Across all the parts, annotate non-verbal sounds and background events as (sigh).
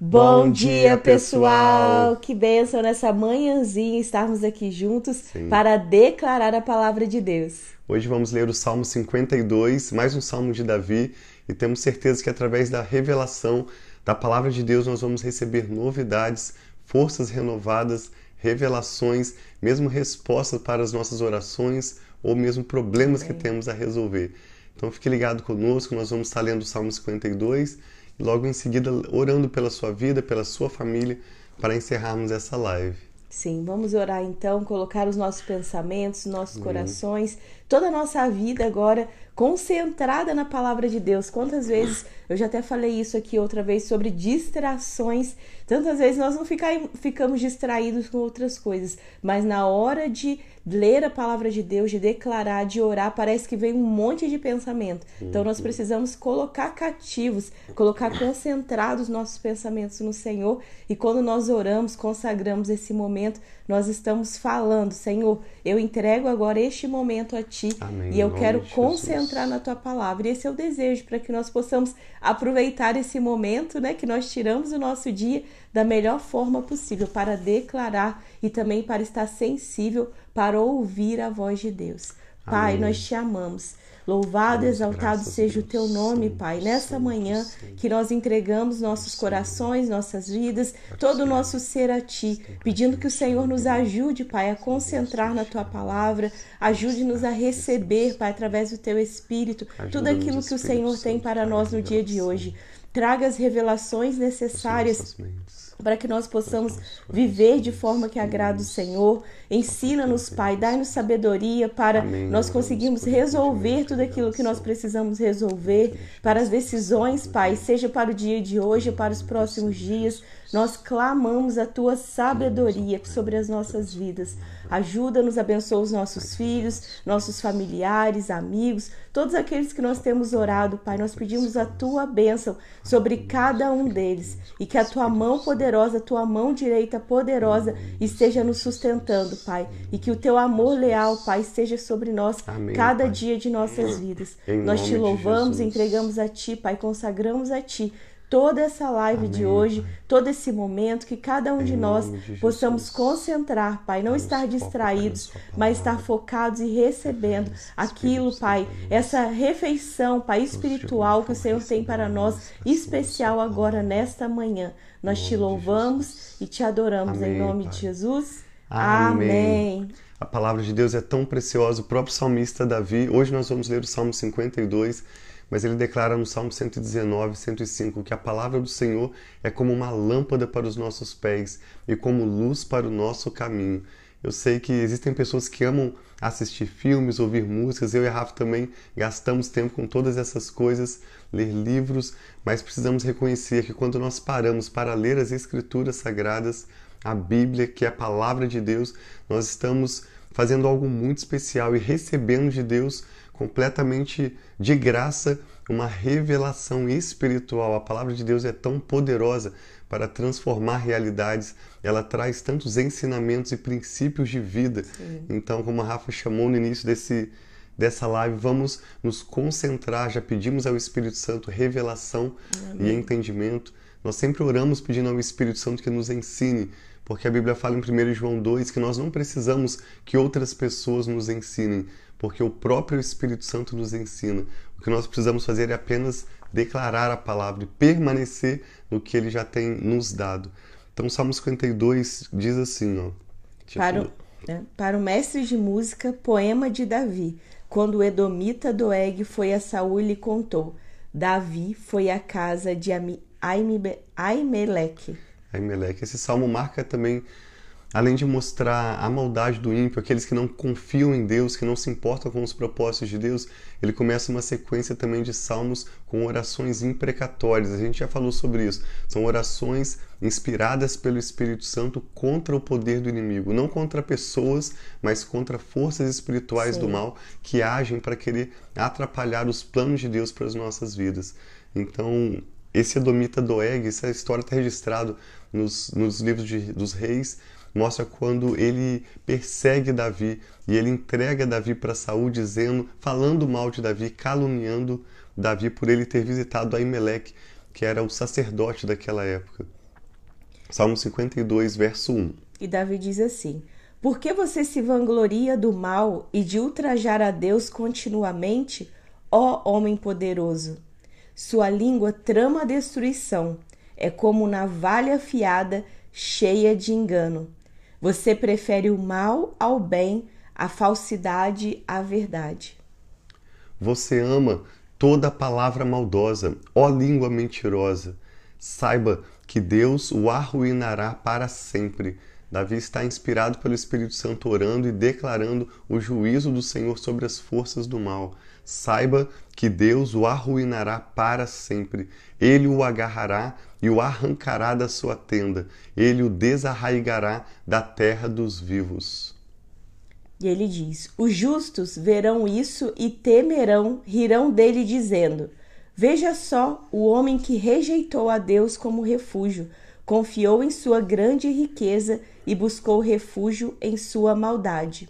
Bom, dia, pessoal! Que bênção nessa manhãzinha estarmos aqui juntos Sim. para declarar a palavra de Deus. Hoje vamos ler o Salmo 52, mais um salmo de Davi, e temos certeza que através da revelação da palavra de Deus nós vamos receber novidades, forças renovadas, revelações, mesmo respostas para as nossas orações ou mesmo problemas que temos a resolver. Então fique ligado conosco, nós vamos estar lendo o Salmo 52 e logo em seguida orando pela sua vida, pela sua família, para encerrarmos essa live. Sim, vamos orar então, colocar os nossos pensamentos, nossos corações, toda a nossa vida agora concentrada na palavra de Deus. Quantas vezes eu já até falei isso aqui outra vez sobre distrações. Tantas vezes nós não fica- ficamos distraídos com outras coisas, mas na hora de ler a palavra de Deus, de declarar, de orar, parece que vem um monte de pensamento. Então nós precisamos colocar cativos, colocar concentrados nossos pensamentos no Senhor e quando nós oramos, consagramos esse momento, nós estamos falando, Senhor, eu entrego agora este momento a ti Amém, e eu quero de Jesus. concentrar na tua palavra. E esse é o desejo para que nós possamos aproveitar esse momento, né, que nós tiramos o nosso dia da melhor forma possível para declarar e também para estar sensível para ouvir a voz de Deus. Pai, Amém. nós te amamos. Louvado e exaltado seja o teu nome, Pai. Nessa manhã que nós entregamos nossos corações, nossas vidas, todo o nosso ser a ti, pedindo que o Senhor nos ajude, Pai, a concentrar na tua palavra, ajude-nos a receber, Pai, através do teu espírito, tudo aquilo que o Senhor tem para nós no dia de hoje. Traga as revelações necessárias. Para que nós possamos viver de forma que agrada o Senhor. Ensina-nos, Pai, dai-nos sabedoria para Amém. nós conseguirmos resolver tudo aquilo que nós precisamos resolver, para as decisões, Pai, seja para o dia de hoje ou para os próximos dias. Nós clamamos a tua sabedoria sobre as nossas vidas. Ajuda-nos, abençoa os nossos filhos, nossos familiares, amigos, todos aqueles que nós temos orado, Pai. Nós pedimos a tua bênção sobre cada um deles e que a tua mão poderosa, a tua mão direita poderosa esteja nos sustentando, Pai. E que o teu amor leal, Pai, esteja sobre nós Amém, cada Pai. dia de nossas vidas. Em Nós te louvamos, entregamos a ti, Pai, consagramos a ti. Toda essa live de Amém, hoje, Pai. todo esse momento, que cada um de Em nós de possamos concentrar, Pai, não Deus, estar distraídos, mas estar focados e recebendo aquilo, Pai, essa refeição, Pai, espiritual que o Senhor tem para nós, especial agora nesta manhã. Nós te louvamos e te adoramos em Amém, nome Pai. de Jesus. Amém. Amém. A palavra de Deus é tão preciosa. O próprio salmista Davi, hoje nós vamos ler o Salmo 52, mas ele declara no Salmo 119, 105 que a palavra do Senhor é como uma lâmpada para os nossos pés e como luz para o nosso caminho. Eu sei que existem pessoas que amam assistir filmes, ouvir músicas. Eu e a Rafa também gastamos tempo com todas essas coisas, ler livros, mas precisamos reconhecer que quando nós paramos para ler as Escrituras Sagradas, a Bíblia, que é a palavra de Deus, nós estamos fazendo algo muito especial e recebendo de Deus completamente de graça uma revelação espiritual. A palavra de Deus é tão poderosa para transformar realidades, ela traz tantos ensinamentos e princípios de vida. Então, como a Rafa chamou no início desse dessa live, vamos nos concentrar, já pedimos ao Espírito Santo revelação e entendimento. Nós sempre oramos pedindo ao Espírito Santo que nos ensine, porque a Bíblia fala em 1 João 2 que nós não precisamos que outras pessoas nos ensinem, porque o próprio Espírito Santo nos ensina. O que nós precisamos fazer é apenas declarar a palavra e permanecer no que ele já tem nos dado. Então, Salmo 52 diz assim, ó. Tipo, Para o, né, para o mestre de música, poema de Davi. Quando o Edomita Doeg foi a Saul e contou. Davi foi à casa de Ami- Aimeleque. Esse salmo marca também, além de mostrar a maldade do ímpio, aqueles que não confiam em Deus, que não se importam com os propósitos de Deus, ele começa uma sequência também de salmos com orações imprecatórias. A gente já falou sobre isso. São orações inspiradas pelo Espírito Santo contra o poder do inimigo, não contra pessoas, mas contra forças espirituais Sim. do mal que agem para querer atrapalhar os planos de Deus para as nossas vidas. Então, esse Edomita Doeg, essa história está registrada nos, nos livros de- dos reis, mostra quando ele persegue Davi e ele entrega Davi para Saul, dizendo, falando mal de Davi, caluniando Davi por ele ter visitado Aimeleque, que era o sacerdote daquela época. Salmo 52, verso 1. E Davi diz assim: Por que você se vangloria do mal e de ultrajar a Deus continuamente, ó homem poderoso? Sua língua trama a destruição, é como navalha afiada, cheia de engano. Você prefere o mal ao bem, a falsidade à verdade. Você ama toda palavra maldosa, ó língua mentirosa. Saiba que Deus o arruinará para sempre. Davi está inspirado pelo Espírito Santo orando e declarando o juízo do Senhor sobre as forças do mal. Saiba que Deus o arruinará para sempre. Ele o agarrará e o arrancará da sua tenda. Ele o desarraigará da terra dos vivos. E ele diz: Os justos verão isso e temerão, rirão dele, dizendo: Veja só o homem que rejeitou a Deus como refúgio, confiou em sua grande riqueza e buscou refúgio em sua maldade.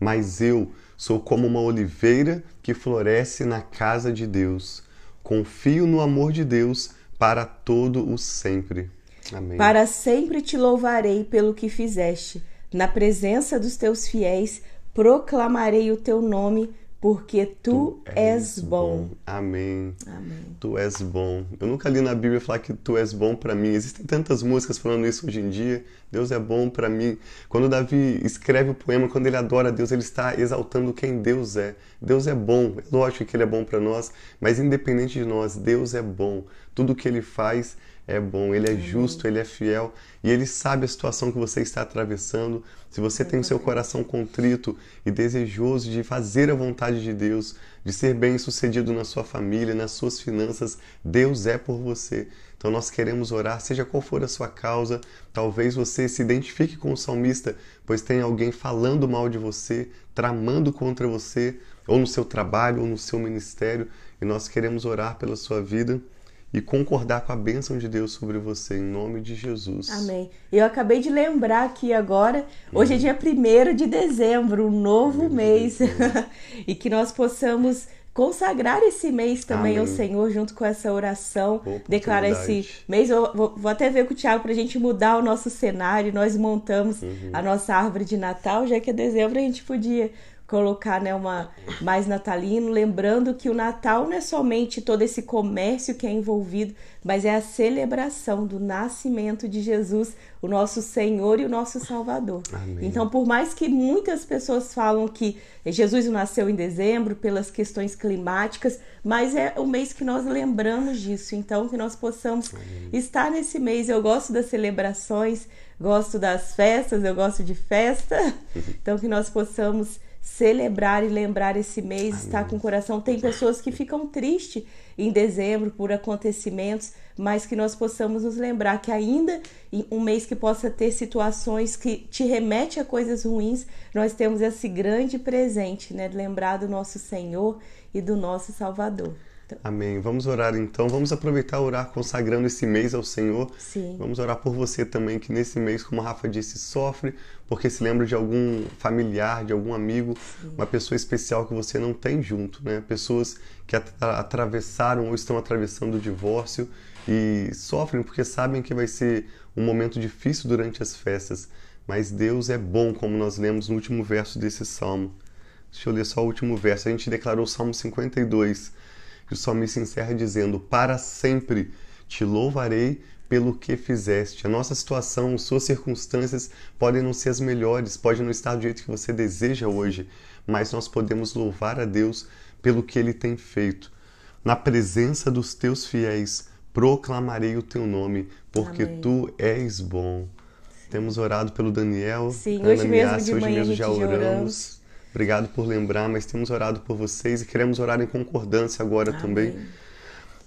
Mas eu sou como uma oliveira que floresce na casa de Deus. Confio no amor de Deus para todo o sempre. Amém. Para sempre te louvarei pelo que fizeste. Na presença dos teus fiéis proclamarei o teu nome porque tu, tu és, bom. bom. Amém. Amém. Tu és bom. Eu nunca li na Bíblia falar que tu és bom para mim. Existem tantas músicas falando isso hoje em dia. Deus é bom para mim. Quando Davi escreve o poema, quando ele adora Deus, ele está exaltando quem Deus é. Deus é bom. É lógico que ele é bom para nós, mas independente de nós, Deus é bom. Tudo que ele faz é bom, ele é justo, ele é fiel e ele sabe a situação que você está atravessando. Se você tem o seu coração contrito e desejoso de fazer a vontade de Deus, de ser bem-sucedido na sua família, nas suas finanças, Deus é por você. Então nós queremos orar, seja qual for a sua causa. Talvez você se identifique com o salmista, pois tem alguém falando mal de você, tramando contra você, ou no seu trabalho, ou no seu ministério, e nós queremos orar pela sua vida e concordar com a bênção de Deus sobre você, em nome de Jesus. Amém. Eu acabei de lembrar aqui agora, hoje é dia 1 de dezembro, um novo mês, (laughs) e que nós possamos consagrar esse mês também Amém. ao Senhor, junto com essa oração, declarar esse mês. Eu vou, vou, até ver com o Tiago para a gente mudar o nosso cenário. Nós montamos uhum. a nossa árvore de Natal, já que é dezembro a gente podia colocar né, uma mais natalino, lembrando que o Natal não é somente todo esse comércio que é envolvido, mas é a celebração do nascimento de Jesus, o nosso Senhor e o nosso Salvador. Amém. Então, por mais que muitas pessoas falam que Jesus nasceu em dezembro pelas questões climáticas, mas é o mês que nós lembramos disso, então que nós possamos Amém. estar nesse mês. Eu gosto das celebrações, gosto das festas, eu gosto de festa, (laughs) então que nós possamos celebrar e lembrar esse mês, Amém. estar com o coração. Tem pessoas que ficam tristes em dezembro por acontecimentos, mas que nós possamos nos lembrar que ainda em um mês que possa ter situações que te remete a coisas ruins, nós temos esse grande presente, né, de lembrar do nosso Senhor e do nosso Salvador. Amém. Vamos orar então. Vamos aproveitar orar consagrando esse mês ao Senhor. Sim. Vamos orar por você também, que nesse mês, como a Rafa disse, sofre porque se lembra de algum familiar, de algum amigo, Sim. uma pessoa especial que você não tem junto, né? Pessoas que atravessaram ou estão atravessando o divórcio e sofrem porque sabem que vai ser um momento difícil durante as festas. Mas Deus é bom, como nós lemos no último verso desse salmo. Deixa eu ler só o último verso. A gente declarou o Salmo 52 que o salmista encerra dizendo: Para sempre te louvarei pelo que fizeste. A nossa situação, suas circunstâncias podem não ser as melhores, pode não estar do jeito que você deseja hoje, mas nós podemos louvar a Deus pelo que ele tem feito. Na presença dos teus fiéis, proclamarei o teu nome, porque Amém. tu és bom. Temos orado pelo Daniel, Sim, Ana hoje mesmo de hoje manhã mesmo já oramos. oramos. Obrigado por lembrar, mas temos orado por vocês e queremos orar em concordância agora Amém. também.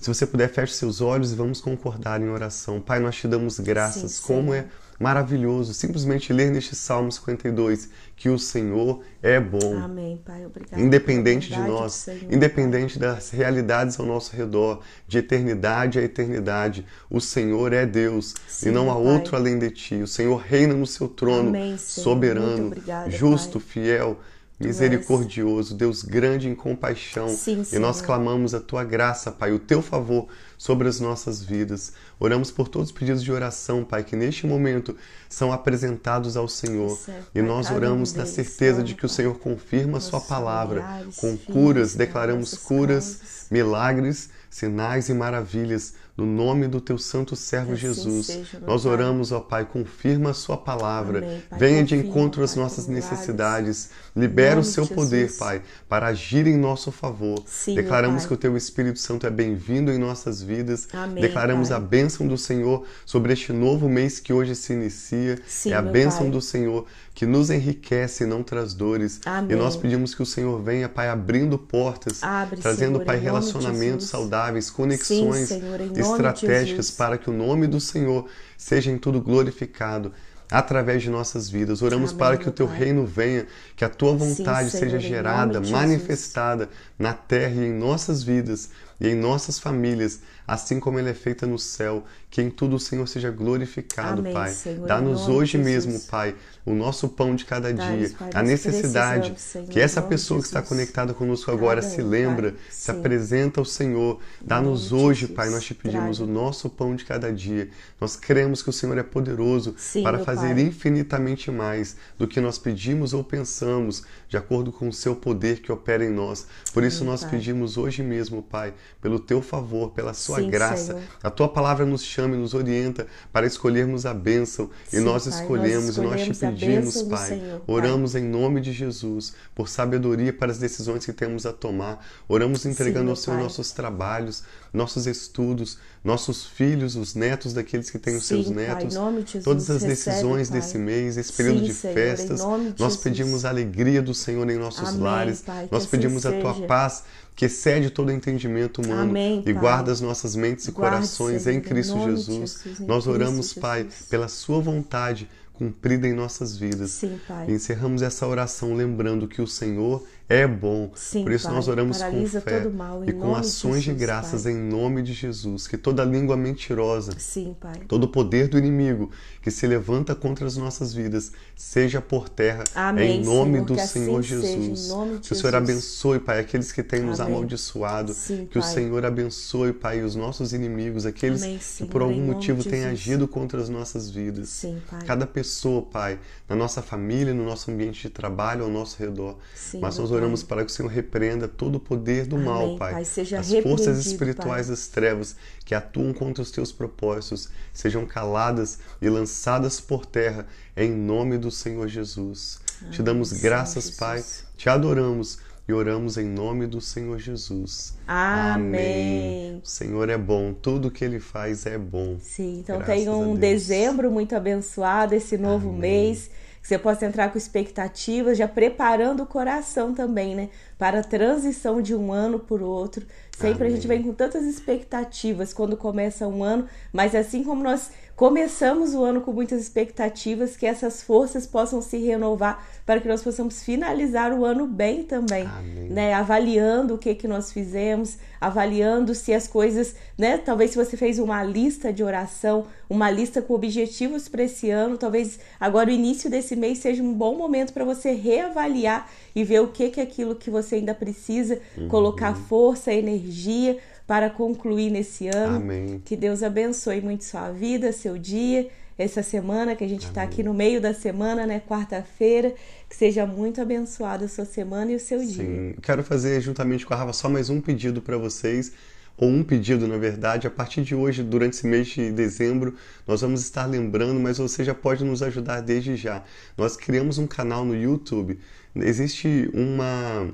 Se você puder, feche seus olhos e vamos concordar em oração. Pai, nós te damos graças. Sim, Como é maravilhoso simplesmente ler neste Salmo 52 que o Senhor é bom. Amém, Pai. Obrigado. Independente de nós, independente das realidades ao nosso redor, de eternidade a eternidade, o Senhor é Deus Sim, e não há Pai. outro além de ti. O Senhor reina no seu trono, Amém, soberano, obrigada, justo, Pai. fiel misericordioso, Deus grande em compaixão. Sim, e nós clamamos a tua graça, Pai, o teu favor sobre as nossas vidas. Oramos por todos os pedidos de oração, Pai, que neste momento são apresentados ao Senhor. Certo, E Pai, nós oramos na certeza de que o. Senhor confirma a sua palavra com curas, declaramos curas, milagres, sinais e maravilhas. No nome do teu santo servo assim Jesus, seja, nós oramos, ó Pai, confirma a sua palavra. Amém, Pai. Venha de encontro às nossas necessidades. Libera o seu de poder, Jesus. Pai, para agir em nosso favor. Sim, Declaramos que o teu Espírito Santo é bem-vindo em nossas vidas. Amém, Declaramos Pai. a bênção do Senhor sobre este novo mês que hoje se inicia. Sim, é a bênção Pai. do Senhor que nos enriquece e não traz dores. Amém. E nós pedimos que o Senhor venha, Pai, abrindo portas, Abre, trazendo, Senhor, Pai, relacionamentos saudáveis, conexões Senhor, nome de estratégicas para que o nome do Senhor seja em tudo glorificado através de nossas vidas. Oramos Amém, para que o teu Pai. reino venha, que a tua vontade Senhor, seja gerada, manifestada na terra e em nossas vidas e em nossas famílias, assim como ela é feita no céu. Que em tudo o Senhor seja glorificado, Amém, Pai. Dá-nos hoje Jesus. mesmo, Pai, o nosso pão de cada dia, Pai, a necessidade Senhor, que essa pessoa que está Jesus. conectada conosco agora Cada se lembra, Pai. se apresenta ao Senhor. Dá-nos hoje, Jesus. Pai, nós te pedimos Traga. o nosso pão de cada dia. Nós cremos que o Senhor é poderoso Sim, para fazer infinitamente mais do que nós pedimos ou pensamos, de acordo com o seu poder que opera em nós. Por isso Sim, nós Pai. pedimos hoje mesmo, Pai, pelo teu favor, pela sua Sim, graça. Senhor. A tua palavra nos chama e nos orienta para escolhermos a bênção. e Sim, nós Pai, nós escolhemos e nós te escolhemos pedimos, Pai. Senhor, Pai. Oramos em nome de Jesus por sabedoria para as decisões que temos a tomar. Oramos entregando meu ao Senhor Pai. nossos trabalhos, nossos estudos, nossos filhos, os netos daqueles que têm os seus Sim, Pai, netos. Jesus, Todas as recebe, decisões Pai. desse mês, esse período Sim, de Senhor, festas. Nós Jesus. pedimos a alegria do Senhor em nossos Amém, lares. Pai, Nós assim pedimos a tua seja. Paz que excede todo entendimento humano Amém, e Pai. guarda as nossas mentes e Guarde, corações em Cristo Jesus. Jesus, em Nós Cristo oramos, Pai, Jesus. pela sua vontade cumprida em nossas vidas. Sim, Pai. E encerramos essa oração lembrando que o Senhor é bom. Sim, Por isso Pai. nós oramos com fé mal, e com nome de ações de Jesus, graças Pai. em nome de Jesus. Que toda língua mentirosa Sim, Pai. Todo o poder do inimigo que se levanta contra as nossas vidas seja por terra Amém, em nome Senhor, do assim Senhor seja, em Jesus. nome de que o Senhor Jesus. abençoe, Pai, aqueles que têm nos Amém. amaldiçoado. Sim, que o. Senhor abençoe, Pai, os nossos inimigos, aqueles Amém, que por algum nome motivo de têm Jesus. agido contra as nossas vidas. Sim, Pai. Cada pessoa, Pai, na nossa família, no nosso ambiente de trabalho, ao nosso redor. Sim, Mas nós Pai. oramos para que o Senhor repreenda todo o poder do Amém, mal, Pai. Pai. Seja As forças espirituais Pai. das trevas que atuam contra os teus propósitos sejam caladas e lançadas por terra em nome do Senhor Jesus. Te damos graças, Jesus. Pai, te adoramos e oramos em nome do Senhor Jesus. Amém. O Senhor é bom, tudo que ele faz é bom. Sim, então Graças tem a um dezembro muito abençoado, esse novo Amém. mês, que você possa entrar com expectativas, já preparando o coração também, né? Para a transição de um ano por outro. Sempre a gente Amém. vem com tantas expectativas quando começa um ano, mas assim como nós começamos o ano com muitas expectativas, que essas forças possam se renovar para que nós possamos finalizar o ano bem também, Amém. né? Avaliando o que que nós fizemos, avaliando se as coisas, né? Talvez se você fez uma lista de oração, uma lista com objetivos para esse ano, talvez agora o início desse mês seja um bom momento para você reavaliar e ver o que que é aquilo que você ainda precisa Uhum. colocar força, energia para concluir nesse ano. Amém. Que Deus abençoe muito sua vida, seu dia, essa semana que a gente está aqui no meio da semana, né? Quarta-feira. Que seja muito abençoada a sua semana e o seu dia. Sim, quero fazer juntamente com a Rafa só mais um pedido para vocês, ou um pedido na verdade. A partir de hoje, durante esse mês de dezembro, nós vamos estar lembrando, mas você já pode nos ajudar desde já. Nós criamos um canal no YouTube. Existe uma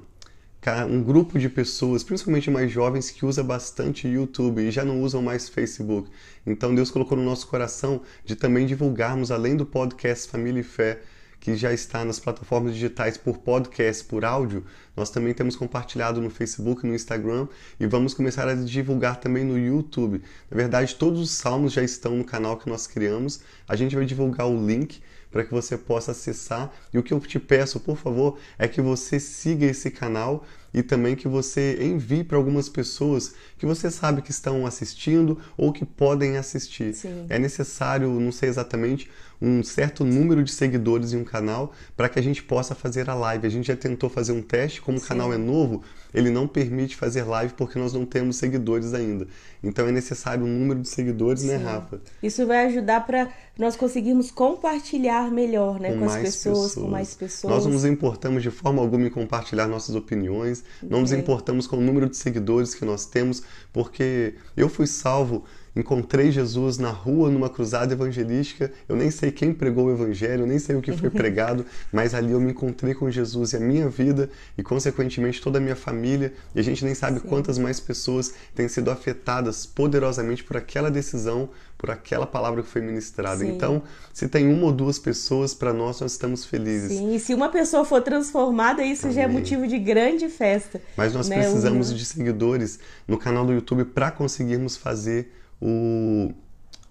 um grupo de pessoas, principalmente mais jovens, que usa bastante YouTube e já não usam mais Facebook. Então Deus colocou no nosso coração de também divulgarmos, além do podcast Família e Fé, que já está nas plataformas digitais por podcast, por áudio, nós também temos compartilhado no Facebook, no Instagram e vamos começar a divulgar também no YouTube. Na verdade, todos os salmos já estão no canal que nós criamos. A gente vai divulgar o link para que você possa acessar. E o que eu te peço, por favor, é que você siga esse canal e também que você envie para algumas pessoas que você sabe que estão assistindo ou que podem assistir. Sim. É necessário, não sei exatamente, um certo número de seguidores em um canal para que a gente possa fazer a live. A gente já tentou fazer um teste, como Sim. o canal é novo, ele não permite fazer live porque nós não temos seguidores ainda. Então é necessário um número de seguidores, né, Sim. né, Rafa? Isso vai ajudar para nós conseguirmos compartilhar melhor, né, com, com as pessoas, pessoas, com mais pessoas. Nós não nos importamos de forma alguma em compartilhar nossas opiniões, não nos importamos com o número de seguidores que nós temos, porque eu fui salvo encontrei Jesus na rua numa cruzada evangelística. Eu nem sei quem pregou o evangelho, nem sei o que foi (laughs) pregado, mas ali eu me encontrei com Jesus e a minha vida e consequentemente toda a minha família, e a gente nem sabe Sim. quantas mais pessoas têm sido afetadas poderosamente por aquela decisão, por aquela palavra que foi ministrada. Sim. Então, se tem uma ou duas pessoas, para nós nós estamos felizes. Sim, e se uma pessoa for transformada, isso Amém. já é motivo de grande festa. Mas nós né? precisamos de seguidores no canal do YouTube para conseguirmos fazer o,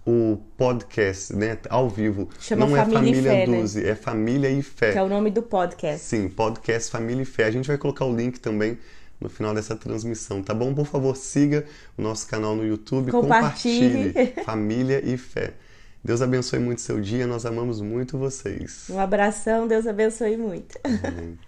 o podcast, né, ao vivo. Chama Não Família é Família Fé, 12, né? é Família e Fé. Que é o nome do podcast. Sim, podcast Família e Fé. A gente vai colocar o link também no final dessa transmissão, tá bom? Por favor, siga o nosso canal no YouTube, compartilhe, compartilhe (laughs) Família e Fé. Deus abençoe muito seu dia, nós amamos muito vocês. Um abração, Deus abençoe muito. Amém.